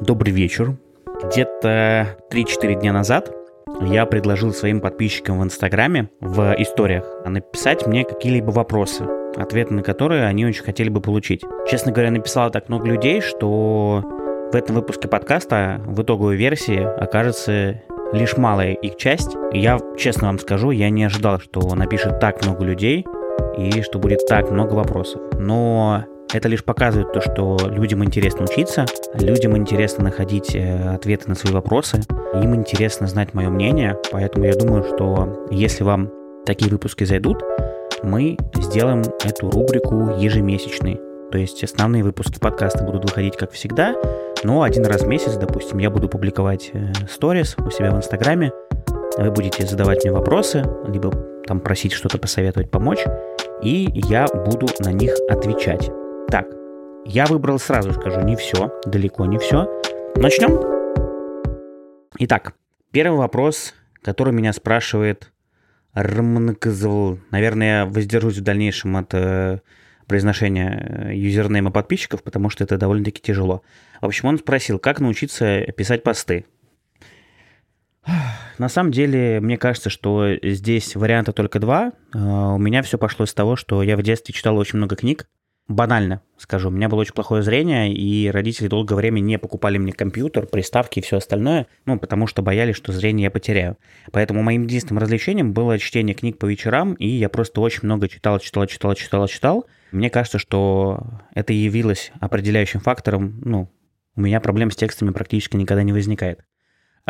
Добрый вечер. Где-то 3-4 дня назад я предложил своим подписчикам в Инстаграме в историях написать мне какие-либо вопросы, ответы на которые они очень хотели бы получить. Честно говоря, написало так много людей, что в этом выпуске подкаста в итоговой версии окажется лишь малая их часть. Я честно вам скажу, я не ожидал, что напишет так много людей и что будет так много вопросов. Но это лишь показывает то, что людям интересно учиться, людям интересно находить э, ответы на свои вопросы, им интересно знать мое мнение, поэтому я думаю, что если вам такие выпуски зайдут, мы сделаем эту рубрику ежемесячной. То есть основные выпуски подкаста будут выходить как всегда, но один раз в месяц, допустим, я буду публиковать э, сторис у себя в Инстаграме, вы будете задавать мне вопросы, либо там просить что-то посоветовать, помочь, и я буду на них отвечать. Так, я выбрал сразу скажу не все, далеко не все. Начнем. Итак, первый вопрос, который меня спрашивает Рмнкзл. Наверное, я воздержусь в дальнейшем от э, произношения э, юзернейма подписчиков, потому что это довольно-таки тяжело. В общем, он спросил, как научиться писать посты. На самом деле, мне кажется, что здесь варианта только два. Э, у меня все пошло с того, что я в детстве читал очень много книг, банально скажу, у меня было очень плохое зрение, и родители долгое время не покупали мне компьютер, приставки и все остальное, ну, потому что боялись, что зрение я потеряю. Поэтому моим единственным развлечением было чтение книг по вечерам, и я просто очень много читал, читал, читал, читал, читал. Мне кажется, что это явилось определяющим фактором, ну, у меня проблем с текстами практически никогда не возникает.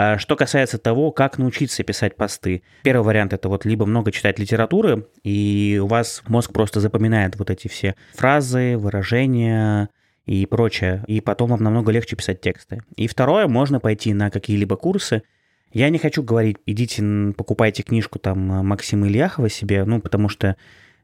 А что касается того, как научиться писать посты, первый вариант это вот либо много читать литературы, и у вас мозг просто запоминает вот эти все фразы, выражения, и прочее, и потом вам намного легче писать тексты. И второе, можно пойти на какие-либо курсы. Я не хочу говорить, идите покупайте книжку там Максима Ильяхова себе, ну, потому что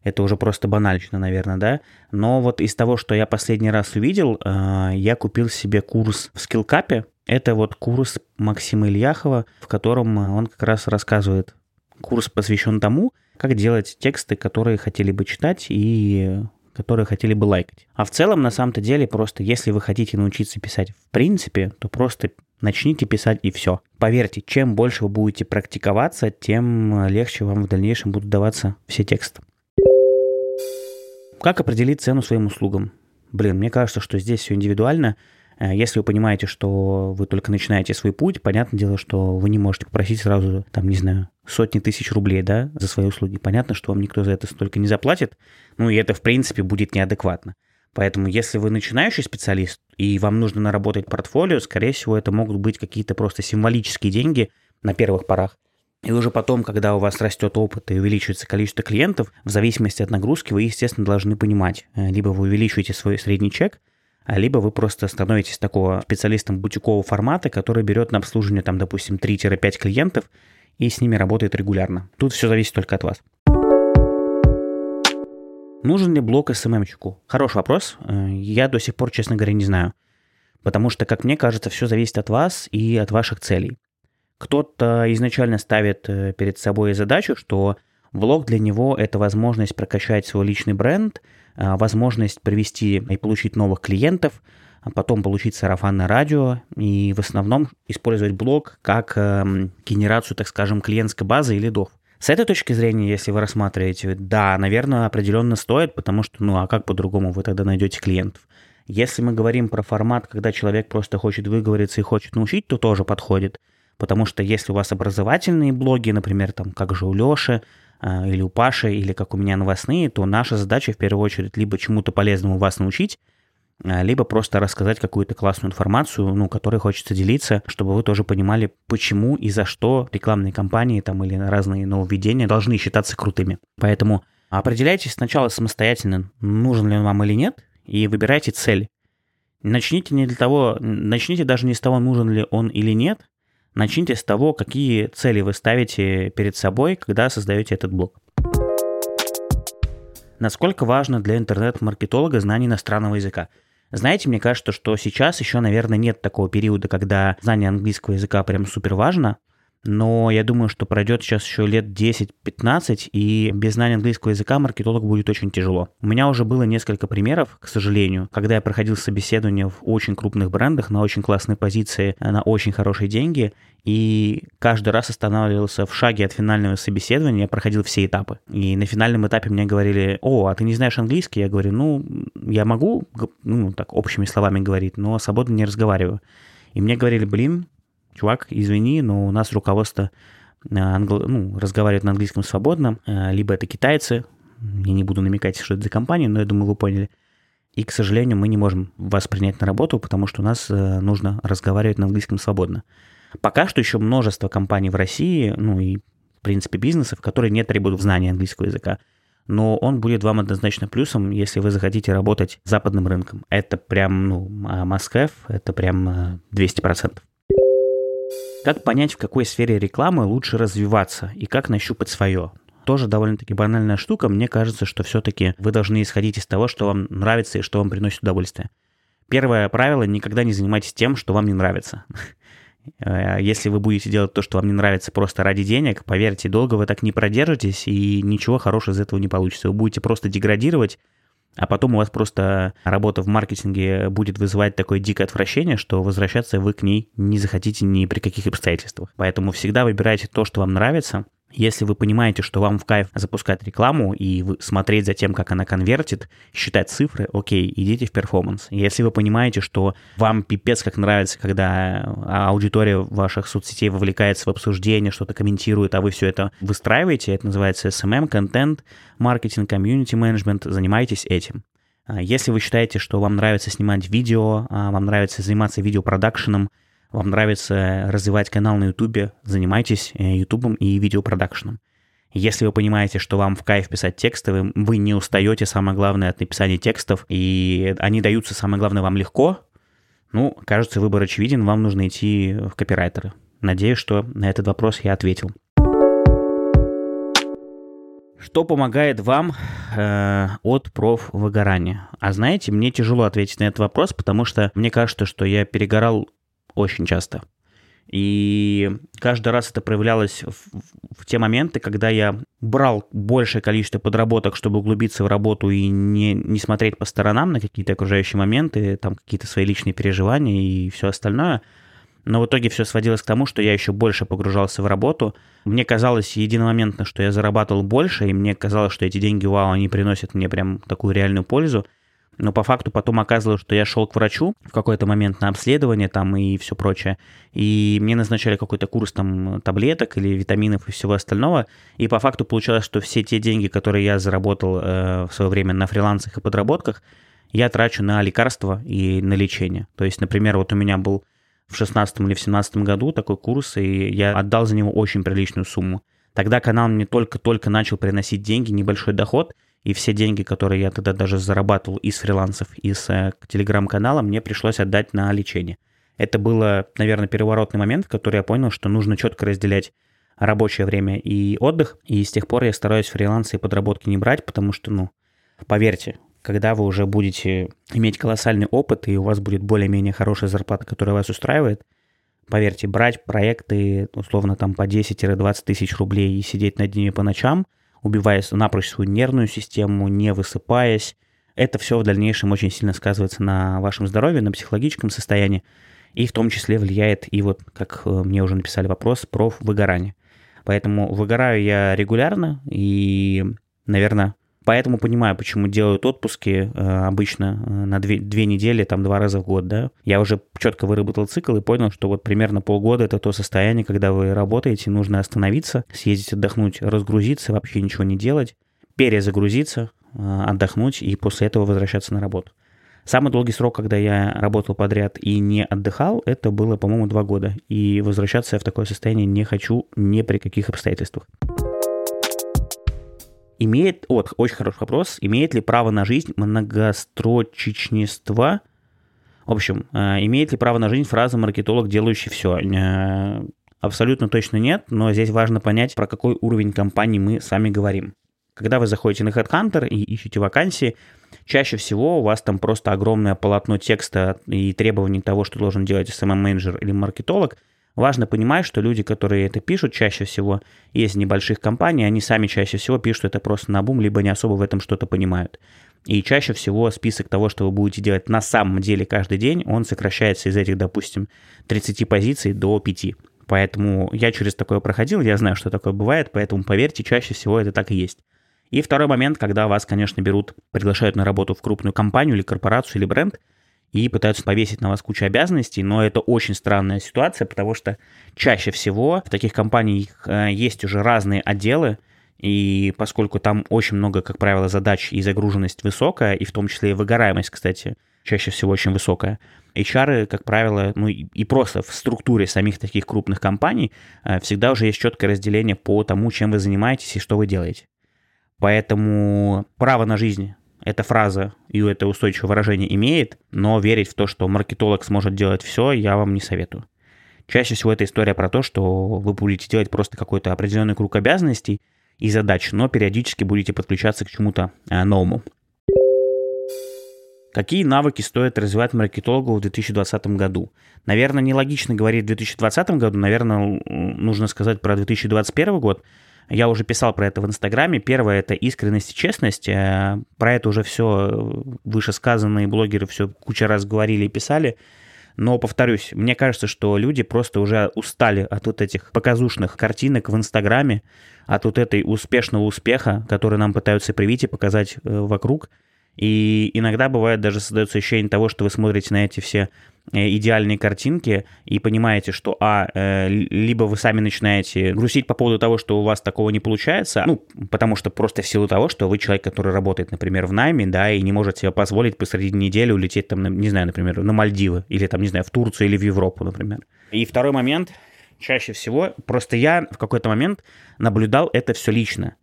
это уже просто банально, наверное, да. Но вот из того, что я последний раз увидел, а, я купил себе курс в скиллкапе, это вот курс Максима Ильяхова, в котором он как раз рассказывает. Курс посвящен тому, как делать тексты, которые хотели бы читать и которые хотели бы лайкать. А в целом, на самом-то деле, просто если вы хотите научиться писать в принципе, то просто начните писать и все. Поверьте, чем больше вы будете практиковаться, тем легче вам в дальнейшем будут даваться все тексты. Как определить цену своим услугам? Блин, мне кажется, что здесь все индивидуально. Э, если вы понимаете, что вы только начинаете свой путь, понятное дело, что вы не можете попросить сразу, там, не знаю, сотни тысяч рублей, да, за свои услуги. Понятно, что вам никто за это столько не заплатит, ну и это, в принципе, будет неадекватно. Поэтому, если вы начинающий специалист, и вам нужно наработать портфолио, скорее всего, это могут быть какие-то просто символические деньги на первых порах. И уже потом, когда у вас растет опыт и увеличивается количество клиентов, в зависимости от нагрузки, вы, естественно, должны понимать, э, либо вы увеличиваете свой средний чек, либо вы просто становитесь такого специалистом бутикового формата, который берет на обслуживание, там, допустим, 3-5 клиентов и с ними работает регулярно. Тут все зависит только от вас. Нужен ли блок SMM-щику? Хороший вопрос. Э, я до сих пор, честно говоря, не знаю. Потому что, как мне кажется, все зависит от вас и от ваших целей. Кто-то изначально ставит э, перед собой задачу, что влог для него – это возможность прокачать свой личный бренд – а, возможность привести и получить новых клиентов, а потом получить сарафанное радио и в основном использовать блог как э, генерацию, так скажем, клиентской базы и лидов. С этой точки зрения, если вы рассматриваете, да, наверное, определенно стоит, потому что, ну, а как по-другому вы тогда найдете клиентов? Если мы говорим про формат, когда человек просто хочет выговориться и хочет научить, то тоже подходит. Потому что если у вас образовательные блоги, например, там, как же у Леши, или у Паши, или как у меня новостные, то наша задача в первую очередь либо чему-то полезному вас научить, а, либо просто рассказать какую-то классную информацию, ну, которой хочется делиться, чтобы вы тоже понимали, почему и за что рекламные кампании там или разные нововведения должны считаться крутыми. Поэтому определяйтесь сначала самостоятельно, нужен ли он вам или нет, и выбирайте цель. Начните не для того, начните даже не с того, нужен ли он или нет, Начните с того, какие цели вы ставите перед собой, когда создаете этот блог. Насколько важно для интернет-маркетолога знание иностранного языка? Знаете, мне кажется, что сейчас еще, наверное, нет такого периода, когда знание английского языка прям супер важно. Но я думаю, что пройдет сейчас еще лет 10-15, и без знания английского языка маркетолог будет очень тяжело. У меня уже было несколько примеров, к сожалению, когда я проходил собеседование в очень крупных брендах на очень классной позиции, на очень хорошие деньги, и каждый раз останавливался в шаге от финального собеседования, я проходил все этапы. И на финальном этапе мне говорили, о, а ты не знаешь английский? Я говорю, ну, я могу, ну, так, общими словами говорить, но свободно не разговариваю. И мне говорили, блин, чувак, извини, но у нас руководство э, англ... ну, разговаривает на английском свободно, э, либо это китайцы, я не буду намекать, что это за компания, но я думаю, вы поняли. И, к сожалению, мы не можем вас принять на работу, потому что у нас э, нужно разговаривать на английском свободно. Пока что еще множество компаний в России, ну и, в принципе, бизнесов, которые не требуют знания английского языка. Но он будет вам однозначно плюсом, если вы захотите работать западным рынком. Это прям, ну, а must-have, это прям 200%. Как понять, в какой сфере рекламы лучше развиваться и как нащупать свое? Тоже довольно-таки банальная штука. Мне кажется, что все-таки вы должны исходить из того, что вам нравится и что вам приносит удовольствие. Первое правило – никогда не занимайтесь тем, что вам не нравится. Э, если вы будете делать то, что вам не нравится просто ради денег, поверьте, долго вы так не продержитесь, и ничего хорошего из этого не получится. Вы будете просто деградировать, а потом у вас просто работа в маркетинге будет вызывать такое дикое отвращение, что возвращаться вы к ней не захотите ни при каких обстоятельствах. Поэтому всегда выбирайте то, что вам нравится, если вы понимаете, что вам в кайф запускать рекламу и смотреть за тем, как она конвертит, считать цифры, окей, идите в перформанс. Если вы понимаете, что вам пипец как нравится, когда аудитория ваших соцсетей вовлекается в обсуждение, что-то комментирует, а вы все это выстраиваете, это называется SMM, контент, маркетинг, комьюнити менеджмент, занимайтесь этим. А если вы считаете, что вам нравится снимать видео, а вам нравится заниматься видеопродакшеном, вам нравится развивать канал на YouTube, занимайтесь YouTube э, и видеопродакшеном. Если вы понимаете, что вам в кайф писать тексты, вы, вы не устаете, самое главное, от написания текстов, и они даются, самое главное, вам легко, ну, кажется, выбор очевиден, вам нужно идти в копирайтеры. Надеюсь, что на этот вопрос я ответил. Что помогает вам э, от профвыгорания? А знаете, мне тяжело ответить на этот вопрос, потому что мне кажется, что я перегорал очень часто. И каждый раз это проявлялось в, в те моменты, когда я брал большее количество подработок, чтобы углубиться в работу и не, не смотреть по сторонам на какие-то окружающие моменты, там какие-то свои личные переживания и все остальное. Но в итоге все сводилось к тому, что я еще больше погружался в работу. Мне казалось единомоментно, что я зарабатывал больше, и мне казалось, что эти деньги, вау, они приносят мне прям такую реальную пользу. Но по факту потом оказывалось, что я шел к врачу в какой-то момент на обследование там и все прочее, и мне назначали какой-то курс там таблеток или витаминов и всего остального, и по факту получалось, что все те деньги, которые я заработал э, в свое время на фрилансах и подработках, я трачу на лекарства и на лечение. То есть, например, вот у меня был в 16 или в 17 году такой курс, и я отдал за него очень приличную сумму. Тогда канал мне только-только начал приносить деньги, небольшой доход, и все деньги, которые я тогда даже зарабатывал из фрилансов, из э, телеграм-канала, мне пришлось отдать на лечение. Это было, наверное, переворотный момент, в который я понял, что нужно четко разделять рабочее время и отдых. И с тех пор я стараюсь фрилансы и подработки не брать, потому что, ну, поверьте, когда вы уже будете иметь колоссальный опыт, и у вас будет более-менее хорошая зарплата, которая вас устраивает, поверьте, брать проекты, условно, там по 10-20 тысяч рублей и сидеть над ними по ночам – убивая напрочь свою нервную систему, не высыпаясь. Это все в дальнейшем очень сильно сказывается на вашем здоровье, на психологическом состоянии, и в том числе влияет и вот, как э, мне уже написали вопрос, про выгорание. Поэтому выгораю я регулярно, и, наверное, Поэтому понимаю, почему делают отпуски э, обычно э, на две, две недели, там два раза в год, да. Я уже четко выработал цикл и понял, что вот примерно полгода это то состояние, когда вы работаете, нужно остановиться, съездить отдохнуть, разгрузиться, вообще ничего не делать, перезагрузиться, э, отдохнуть и после этого возвращаться на работу. Самый долгий срок, когда я работал подряд и не отдыхал, это было, по-моему, два года. И возвращаться я в такое состояние не хочу ни при каких обстоятельствах. Имеет, вот, очень хороший вопрос, имеет ли право на жизнь многострочечничество? В общем, э, имеет ли право на жизнь фраза «маркетолог, делающий все»? Э, абсолютно точно нет, но здесь важно понять, про какой уровень компании мы с вами говорим. Когда вы заходите на HeadHunter и ищете вакансии, чаще всего у вас там просто огромное полотно текста и требований того, что должен делать SMM-менеджер или маркетолог, Важно понимать, что люди, которые это пишут чаще всего, из небольших компаний, они сами чаще всего пишут это просто на бум, либо не особо в этом что-то понимают. И чаще всего список того, что вы будете делать на самом деле каждый день, он сокращается из этих, допустим, 30 позиций до 5. Поэтому я через такое проходил, я знаю, что такое бывает, поэтому поверьте, чаще всего это так и есть. И второй момент, когда вас, конечно, берут, приглашают на работу в крупную компанию или корпорацию или бренд – и пытаются повесить на вас кучу обязанностей, но это очень странная ситуация, потому что чаще всего в таких компаниях э, есть уже разные отделы, и поскольку там очень много, как правило, задач и загруженность высокая, и в том числе и выгораемость, кстати, чаще всего очень высокая, HR, как правило, ну и просто в структуре самих таких крупных компаний э, всегда уже есть четкое разделение по тому, чем вы занимаетесь и что вы делаете. Поэтому право на жизнь эта фраза и это устойчивое выражение имеет, но верить в то, что маркетолог сможет делать все, я вам не советую. Чаще всего это история про то, что вы будете делать просто какой-то определенный круг обязанностей и задач, но периодически будете подключаться к чему-то э, новому. Какие навыки стоит развивать маркетологу в 2020 году? Наверное, нелогично говорить в 2020 году, наверное, нужно сказать про 2021 год, я уже писал про это в Инстаграме. Первое — это искренность и честность. Э, про это уже все вышесказанные блогеры все куча раз говорили и писали. Но, повторюсь, мне кажется, что люди просто уже устали от вот этих показушных картинок в Инстаграме, от вот этой успешного успеха, который нам пытаются привить и показать э, вокруг. И иногда бывает даже создается ощущение того, что вы смотрите на эти все идеальные картинки и понимаете, что, а, э, либо вы сами начинаете грустить по поводу того, что у вас такого не получается, ну, потому что просто в силу того, что вы человек, который работает, например, в найме, да, и не может себе позволить посреди недели улететь там, не знаю, например, на Мальдивы, или там, не знаю, в Турцию или в Европу, например. И второй момент, чаще всего, просто я в какой-то момент наблюдал это все лично.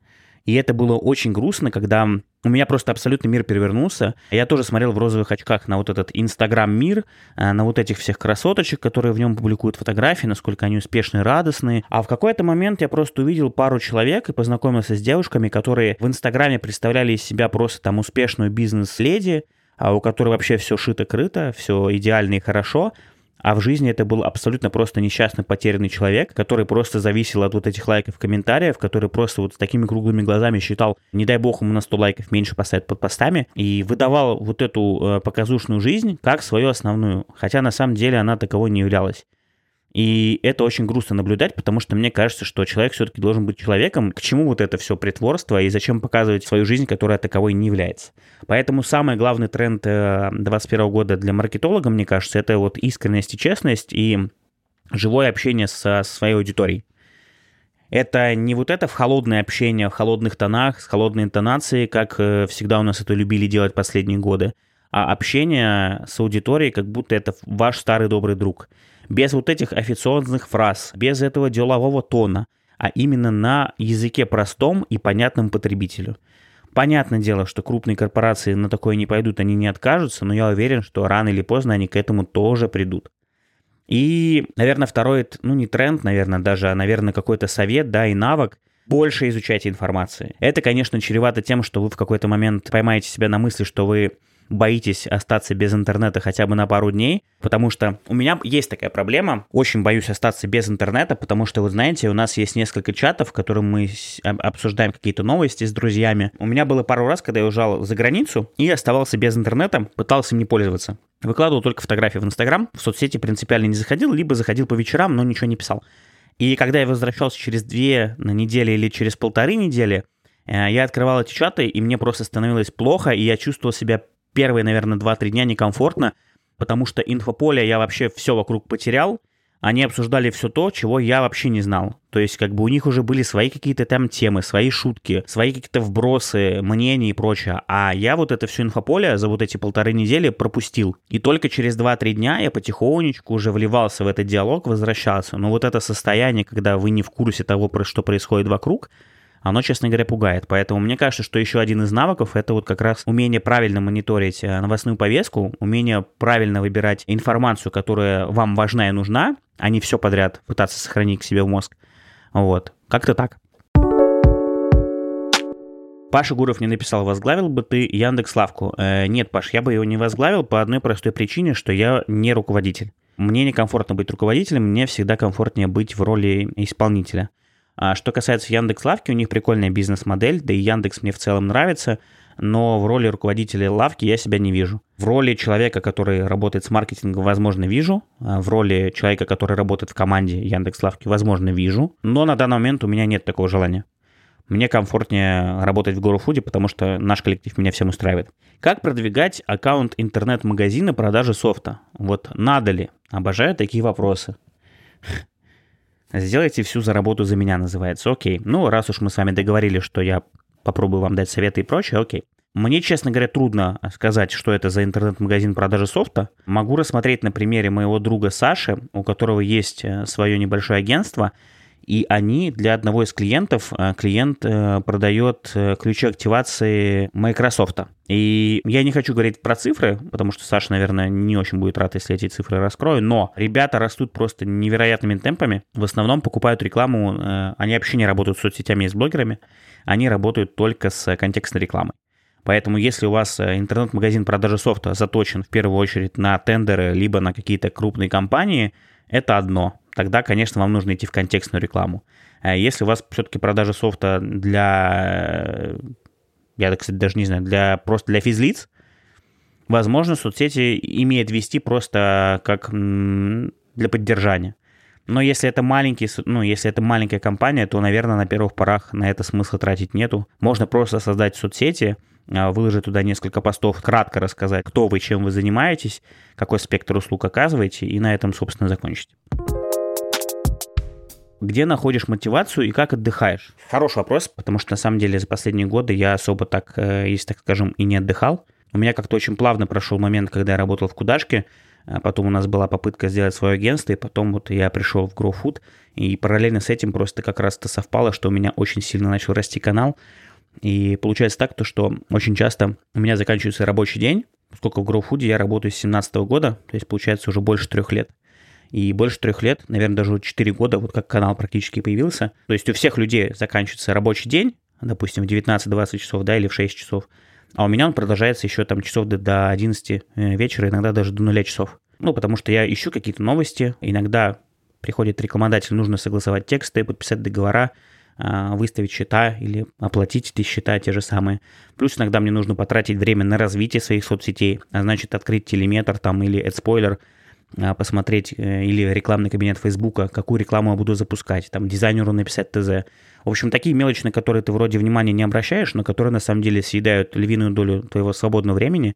И это было очень грустно, когда у меня просто абсолютно мир перевернулся. Я тоже смотрел в розовых очках на вот этот Инстаграм-мир, э, на вот этих всех красоточек, которые в нем публикуют фотографии, насколько они успешные, радостные. А в какой-то момент я просто увидел пару человек и познакомился с девушками, которые в Инстаграме представляли из себя просто там успешную бизнес-леди, а у которой вообще все шито-крыто, все идеально и хорошо, а в жизни это был абсолютно просто несчастный потерянный человек, который просто зависел от вот этих лайков, комментариев, который просто вот с такими круглыми глазами считал, не дай бог ему на 100 лайков меньше поставят под постами, и выдавал вот эту э, показушную жизнь как свою основную, хотя на самом деле она таковой не являлась. И это очень грустно наблюдать, потому что мне кажется, что человек все-таки должен быть человеком. К чему вот это все притворство и зачем показывать свою жизнь, которая таковой не является. Поэтому самый главный тренд 2021 э, года для маркетолога, мне кажется, это вот искренность и честность и живое общение со своей аудиторией. Это не вот это в холодное общение, в холодных тонах, с холодной интонацией, как э, всегда у нас это любили делать последние годы, а общение с аудиторией, как будто это ваш старый добрый друг – без вот этих официозных фраз, без этого делового тона, а именно на языке простом и понятном потребителю. Понятное дело, что крупные корпорации на такое не пойдут, они не откажутся, но я уверен, что рано или поздно они к этому тоже придут. И, наверное, второй, ну не тренд, наверное, даже, а, наверное, какой-то совет, да, и навык, больше изучайте информации. Это, конечно, чревато тем, что вы в какой-то момент поймаете себя на мысли, что вы боитесь остаться без интернета хотя бы на пару дней, потому что у меня есть такая проблема, очень боюсь остаться без интернета, потому что, вот знаете, у нас есть несколько чатов, в которых мы обсуждаем какие-то новости с друзьями. У меня было пару раз, когда я уезжал за границу и оставался без интернета, пытался им не пользоваться. Выкладывал только фотографии в Инстаграм, в соцсети принципиально не заходил, либо заходил по вечерам, но ничего не писал. И когда я возвращался через две недели или через полторы недели, э, я открывал эти чаты, и мне просто становилось плохо, и я чувствовал себя первые, наверное, 2-3 дня некомфортно, потому что инфополе я вообще все вокруг потерял. Они обсуждали все то, чего я вообще не знал. То есть, как бы у них уже были свои какие-то там темы, свои шутки, свои какие-то вбросы, мнения и прочее. А я вот это все инфополе за вот эти полторы недели пропустил. И только через 2-3 дня я потихонечку уже вливался в этот диалог, возвращался. Но вот это состояние, когда вы не в курсе того, что происходит вокруг, оно, честно говоря, пугает. Поэтому мне кажется, что еще один из навыков это вот как раз умение правильно мониторить э, новостную повестку, умение правильно выбирать информацию, которая вам важна и нужна, а не все подряд пытаться сохранить к себе в мозг. Вот. Как-то так. Паша Гуров не написал, возглавил бы ты Яндекс Лавку. Э, нет, Паш, я бы его не возглавил по одной простой причине, что я не руководитель. Мне некомфортно быть руководителем, мне всегда комфортнее быть в роли исполнителя. А что касается Яндекс Лавки, у них прикольная бизнес-модель, да и Яндекс мне в целом нравится, но в роли руководителя лавки я себя не вижу. В роли человека, который работает с маркетингом, возможно, вижу. А в роли человека, который работает в команде Яндекс Лавки, возможно, вижу. Но на данный момент у меня нет такого желания. Мне комфортнее работать в GoFood, потому что наш коллектив меня всем устраивает. Как продвигать аккаунт интернет-магазина продажи софта? Вот надо ли? Обожаю такие вопросы. Сделайте всю за работу за меня, называется. Окей. Ну, раз уж мы с вами договорились, что я попробую вам дать советы и прочее, окей. Мне, честно говоря, трудно сказать, что это за интернет-магазин продажи софта. Могу рассмотреть на примере моего друга Саши, у которого есть э, свое небольшое агентство, и они для одного из клиентов, э, клиент э, продает ключи активации Microsoft. И я не хочу говорить про цифры, потому что Саша, наверное, не очень будет рад, если эти цифры раскрою, но ребята растут просто невероятными темпами. В основном покупают рекламу, они вообще не работают с соцсетями и с блогерами, они работают только с контекстной рекламой. Поэтому если у вас э, интернет-магазин продажи софта заточен в первую очередь на тендеры, либо на какие-то крупные компании, это одно. Тогда, конечно, вам нужно идти в контекстную рекламу. А если у вас все-таки продажа софта для, я, кстати, даже не знаю, для, просто для физлиц, возможно, соцсети имеет вести просто как для поддержания. Но если это маленький, ну, если это маленькая компания, то, наверное, на первых порах на это смысла тратить нету. Можно просто создать соцсети, а, выложить туда несколько постов, кратко рассказать, кто вы, чем вы занимаетесь, какой спектр услуг оказываете, и на этом, собственно, закончить. Где находишь мотивацию и как отдыхаешь? Хороший вопрос, потому что на самом деле за последние годы я особо так, э, если так скажем, и не отдыхал. У меня как-то очень плавно прошел момент, когда я работал в Кудашке, а потом у нас была попытка сделать свое агентство, и потом вот я пришел в GrowFood, и параллельно с этим просто как раз-то совпало, что у меня очень сильно начал расти канал, и получается так, то, что очень часто у меня заканчивается рабочий день, сколько в GrowFood я работаю с 2017 года, то есть получается уже больше трех лет. И больше трех лет, наверное, даже 4 года, вот как канал практически появился. То есть у всех людей заканчивается рабочий день, допустим, в 19-20 часов, да, или в 6 часов. А у меня он продолжается еще там часов до, до 11 э, вечера, иногда даже до 0 часов. Ну, потому что я ищу какие-то новости, иногда приходит рекламодатель, нужно согласовать тексты, подписать договора, а, выставить счета или оплатить эти счета те же самые. Плюс иногда мне нужно потратить время на развитие своих соцсетей, а значит открыть телеметр там или AdSpoiler, посмотреть э, или рекламный кабинет Фейсбука, какую рекламу я буду запускать, там дизайнеру написать ТЗ. В общем, такие мелочи, на которые ты вроде внимания не обращаешь, но которые на самом деле съедают львиную долю твоего свободного времени.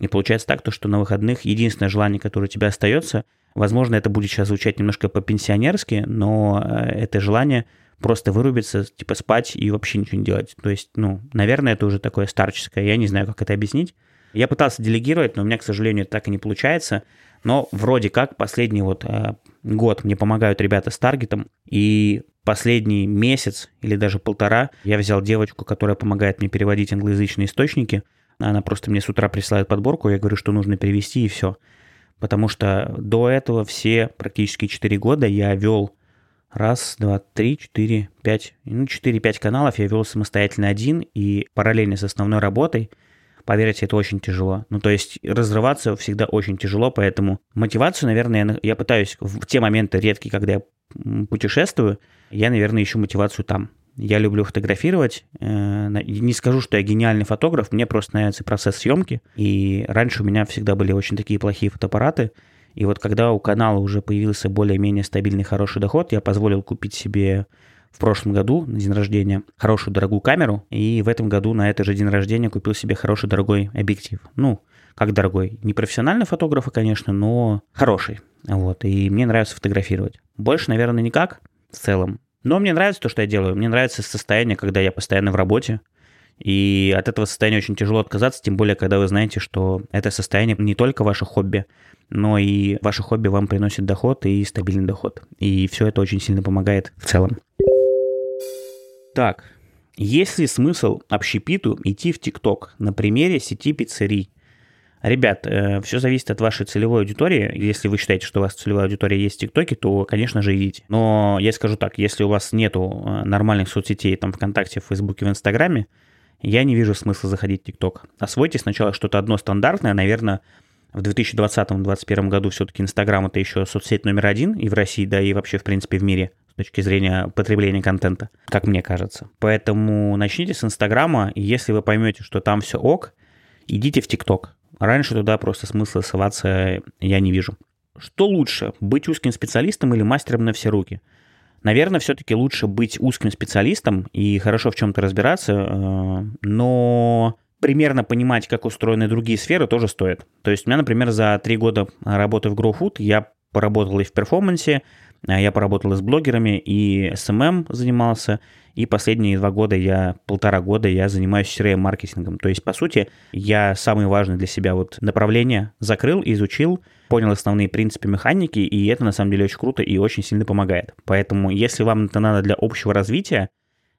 И получается так, то, что на выходных единственное желание, которое у тебя остается, возможно, это будет сейчас звучать немножко по-пенсионерски, но э, это желание просто вырубиться, типа спать и вообще ничего не делать. То есть, ну, наверное, это уже такое старческое, я не знаю, как это объяснить. Я пытался делегировать, но у меня, к сожалению, так и не получается. Но вроде как последний вот э, год мне помогают ребята с таргетом, и последний месяц или даже полтора я взял девочку, которая помогает мне переводить англоязычные источники. Она просто мне с утра присылает подборку, я говорю, что нужно перевести, и все. Потому что до этого все практически 4 года я вел раз, два, три, четыре, пять, ну, четыре-пять каналов я вел самостоятельно один, и параллельно с основной работой, поверьте, это очень тяжело. Ну, то есть разрываться всегда очень тяжело, поэтому мотивацию, наверное, я, я пытаюсь в те моменты редкие, когда я путешествую, я, наверное, ищу мотивацию там. Я люблю фотографировать. Э, не скажу, что я гениальный фотограф, мне просто нравится процесс съемки. И раньше у меня всегда были очень такие плохие фотоаппараты. И вот когда у канала уже появился более-менее стабильный хороший доход, я позволил купить себе в прошлом году на день рождения хорошую дорогую камеру, и в этом году на этот же день рождения купил себе хороший дорогой объектив. Ну, как дорогой? Не профессиональный фотограф, конечно, но хороший. Вот, и мне нравится фотографировать. Больше, наверное, никак в целом. Но мне нравится то, что я делаю. Мне нравится состояние, когда я постоянно в работе. И от этого состояния очень тяжело отказаться, тем более, когда вы знаете, что это состояние не только ваше хобби, но и ваше хобби вам приносит доход и стабильный доход. И все это очень сильно помогает в целом. Так, есть ли смысл общепиту идти в ТикТок на примере сети пиццерий? Ребят, э, все зависит от вашей целевой аудитории. Если вы считаете, что у вас целевая аудитория есть в ТикТоке, то, конечно же, идите. Но я скажу так, если у вас нету э, нормальных соцсетей, там, ВКонтакте, в Фейсбуке, в Инстаграме, я не вижу смысла заходить в ТикТок. Освойте сначала что-то одно стандартное, наверное, в 2020-2021 году все-таки Инстаграм это еще соцсеть номер один и в России, да и вообще, в принципе, в мире с точки зрения потребления контента, как мне кажется. Поэтому начните с Инстаграма, и если вы поймете, что там все ок, идите в ТикТок. Раньше туда просто смысла ссылаться я не вижу. Что лучше, быть узким специалистом или мастером на все руки? Наверное, все-таки лучше быть узким специалистом и хорошо в чем-то разбираться, э, но примерно понимать, как устроены другие сферы, тоже стоит. То есть у меня, например, за три года работы в GrowFood я поработал и в перформансе, я поработал с блогерами, и SMM занимался, и последние два года я, полтора года я занимаюсь CRM-маркетингом. То есть, по сути, я самые важные для себя вот направления закрыл, изучил, понял основные принципы механики, и это на самом деле очень круто и очень сильно помогает. Поэтому, если вам это надо для общего развития,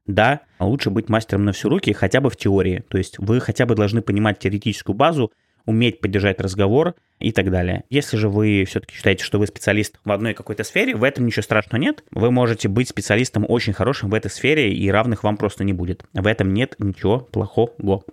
да, лучше быть мастером на всю руки хотя бы в теории. То есть вы хотя бы должны понимать теоретическую базу, уметь поддержать разговор и так далее. Если же вы все-таки считаете, что вы специалист в одной какой-то сфере, в этом ничего страшного нет. Вы можете быть специалистом очень хорошим в этой сфере, и равных вам просто не будет. В этом нет ничего плохого.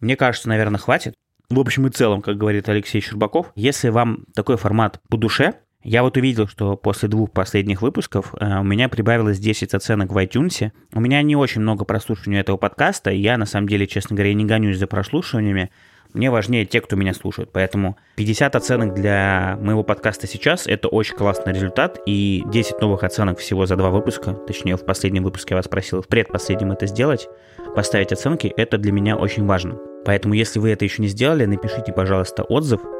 Мне кажется, наверное, хватит. В общем и целом, как говорит Алексей Щербаков, если вам такой формат по душе, я вот увидел, что после двух последних выпусков э, у меня прибавилось 10 оценок в iTunes. У меня не очень много прослушивания этого подкаста, я, на самом деле, честно говоря, не гонюсь за прослушиваниями. Мне важнее те, кто меня слушает. Поэтому 50 оценок для моего подкаста сейчас – это очень классный результат. И 10 новых оценок всего за два выпуска. Точнее, в последнем выпуске я вас просил в предпоследнем это сделать. Поставить оценки – это для меня очень важно. Поэтому, если вы это еще не сделали, напишите, пожалуйста, отзыв –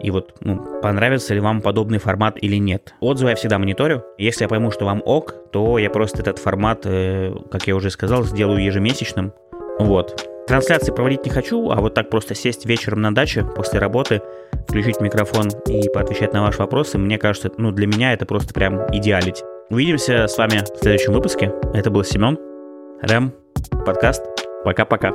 и вот, ну, понравится ли вам подобный формат или нет. Отзывы я всегда мониторю. Если я пойму, что вам ок, то я просто этот формат, э, как я уже сказал, сделаю ежемесячным. Вот. Трансляции проводить не хочу, а вот так просто сесть вечером на даче после работы, включить микрофон и поотвечать на ваши вопросы, мне кажется, ну, для меня это просто прям идеалить. Увидимся с вами в следующем выпуске. Это был Семен, Рэм, подкаст. Пока-пока.